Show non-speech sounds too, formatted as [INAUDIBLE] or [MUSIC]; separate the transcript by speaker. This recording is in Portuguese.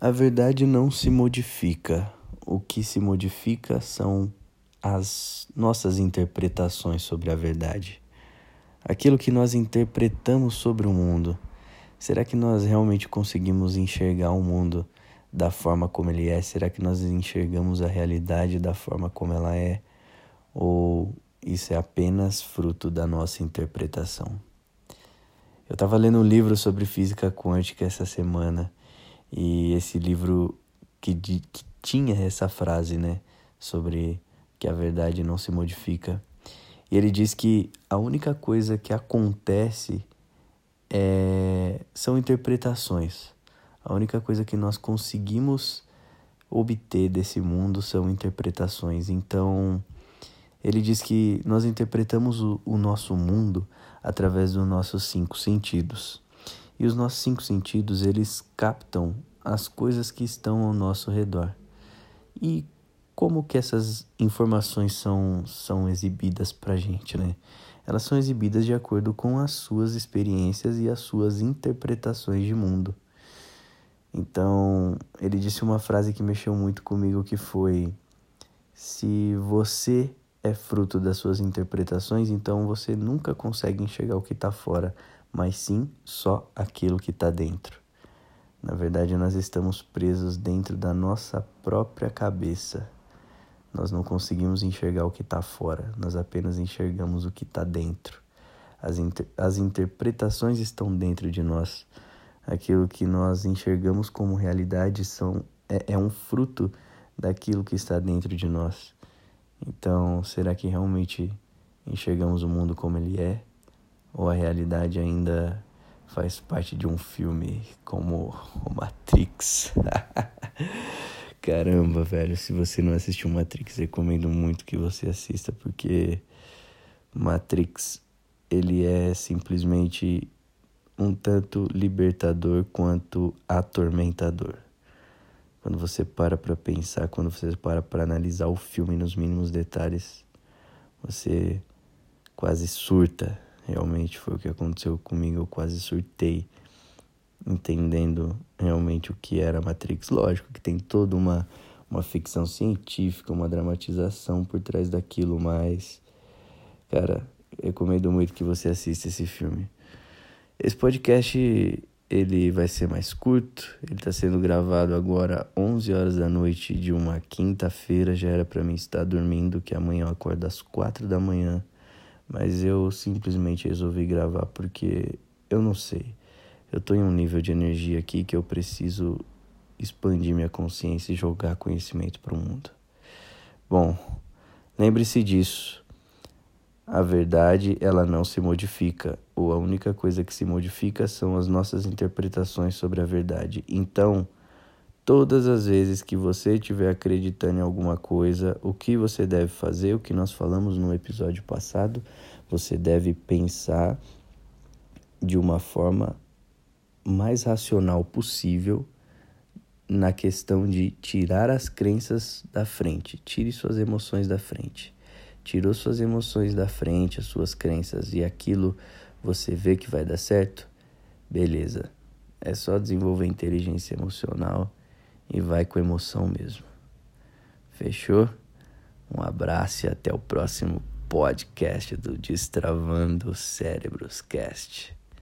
Speaker 1: A verdade não se modifica. O que se modifica são as nossas interpretações sobre a verdade. Aquilo que nós interpretamos sobre o mundo. Será que nós realmente conseguimos enxergar o mundo da forma como ele é? Será que nós enxergamos a realidade da forma como ela é? Ou isso é apenas fruto da nossa interpretação? Eu estava lendo um livro sobre física quântica essa semana e esse livro que, que tinha essa frase, né, sobre que a verdade não se modifica. E ele diz que a única coisa que acontece é, são interpretações. A única coisa que nós conseguimos obter desse mundo são interpretações. Então, ele diz que nós interpretamos o, o nosso mundo através dos nossos cinco sentidos. E os nossos cinco sentidos, eles captam as coisas que estão ao nosso redor. E como que essas informações são, são exibidas para a gente, né? Elas são exibidas de acordo com as suas experiências e as suas interpretações de mundo. Então, ele disse uma frase que mexeu muito comigo que foi: se você é fruto das suas interpretações, então você nunca consegue enxergar o que está fora, mas sim só aquilo que está dentro. Na verdade, nós estamos presos dentro da nossa própria cabeça. Nós não conseguimos enxergar o que está fora, nós apenas enxergamos o que está dentro. As, inter as interpretações estão dentro de nós. Aquilo que nós enxergamos como realidade são, é, é um fruto daquilo que está dentro de nós. Então, será que realmente enxergamos o mundo como ele é? Ou a realidade ainda faz parte de um filme como o Matrix? [LAUGHS] Caramba, velho, se você não assistiu Matrix, recomendo muito que você assista porque Matrix ele é simplesmente um tanto libertador quanto atormentador. Quando você para para pensar, quando você para para analisar o filme nos mínimos detalhes, você quase surta. Realmente foi o que aconteceu comigo, eu quase surtei, entendendo realmente o que era Matrix. Lógico que tem toda uma, uma ficção científica, uma dramatização por trás daquilo, mas, cara, recomendo muito que você assista esse filme. Esse podcast ele vai ser mais curto. Ele está sendo gravado agora 11 horas da noite de uma quinta-feira. Já era para mim estar dormindo, que amanhã eu acordo às 4 da manhã. Mas eu simplesmente resolvi gravar porque eu não sei. Eu estou em um nível de energia aqui que eu preciso expandir minha consciência e jogar conhecimento para o mundo. Bom, lembre-se disso. A verdade, ela não se modifica, ou a única coisa que se modifica são as nossas interpretações sobre a verdade. Então, todas as vezes que você estiver acreditando em alguma coisa, o que você deve fazer, o que nós falamos no episódio passado, você deve pensar de uma forma mais racional possível na questão de tirar as crenças da frente, tire suas emoções da frente tirou suas emoções da frente, as suas crenças e aquilo você vê que vai dar certo, beleza. É só desenvolver inteligência emocional e vai com emoção mesmo. Fechou? Um abraço e até o próximo podcast do Destravando Cérebros Cast.